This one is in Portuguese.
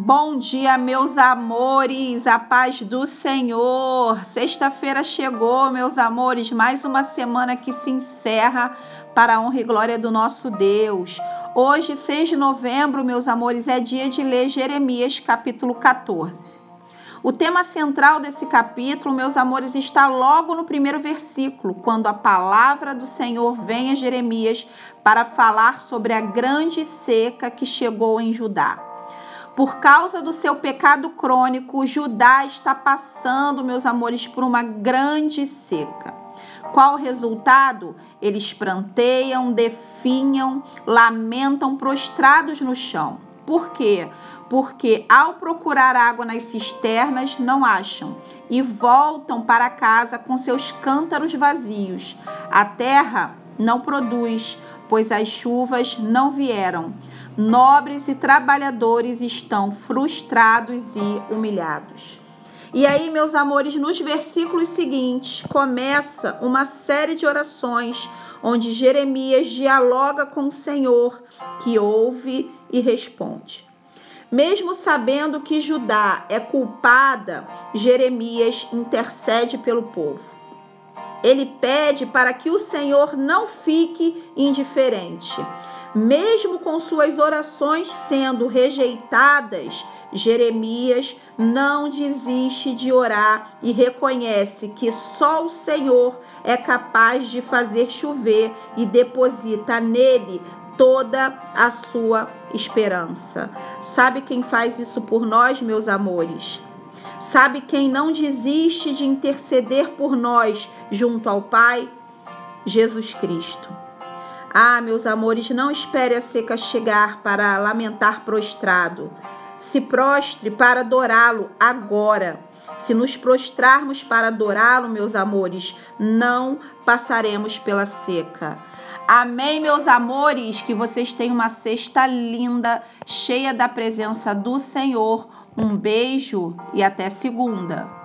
Bom dia, meus amores, a paz do Senhor. Sexta-feira chegou, meus amores, mais uma semana que se encerra para a honra e glória do nosso Deus. Hoje, 6 de novembro, meus amores, é dia de ler Jeremias capítulo 14. O tema central desse capítulo, meus amores, está logo no primeiro versículo, quando a palavra do Senhor vem a Jeremias para falar sobre a grande seca que chegou em Judá. Por causa do seu pecado crônico, Judá está passando, meus amores, por uma grande seca. Qual o resultado? Eles pranteiam, definham, lamentam prostrados no chão. Por quê? Porque ao procurar água nas cisternas, não acham e voltam para casa com seus cântaros vazios. A terra não produz, pois as chuvas não vieram nobres e trabalhadores estão frustrados e humilhados. E aí, meus amores, nos versículos seguintes, começa uma série de orações onde Jeremias dialoga com o Senhor, que ouve e responde. Mesmo sabendo que Judá é culpada, Jeremias intercede pelo povo. Ele pede para que o Senhor não fique indiferente mesmo com suas orações sendo rejeitadas, Jeremias não desiste de orar e reconhece que só o Senhor é capaz de fazer chover e deposita nele toda a sua esperança. Sabe quem faz isso por nós, meus amores? Sabe quem não desiste de interceder por nós junto ao Pai? Jesus Cristo. Ah, meus amores, não espere a seca chegar para lamentar prostrado. Se prostre para adorá-lo agora. Se nos prostrarmos para adorá-lo, meus amores, não passaremos pela seca. Amém, meus amores, que vocês tenham uma sexta linda, cheia da presença do Senhor. Um beijo e até segunda.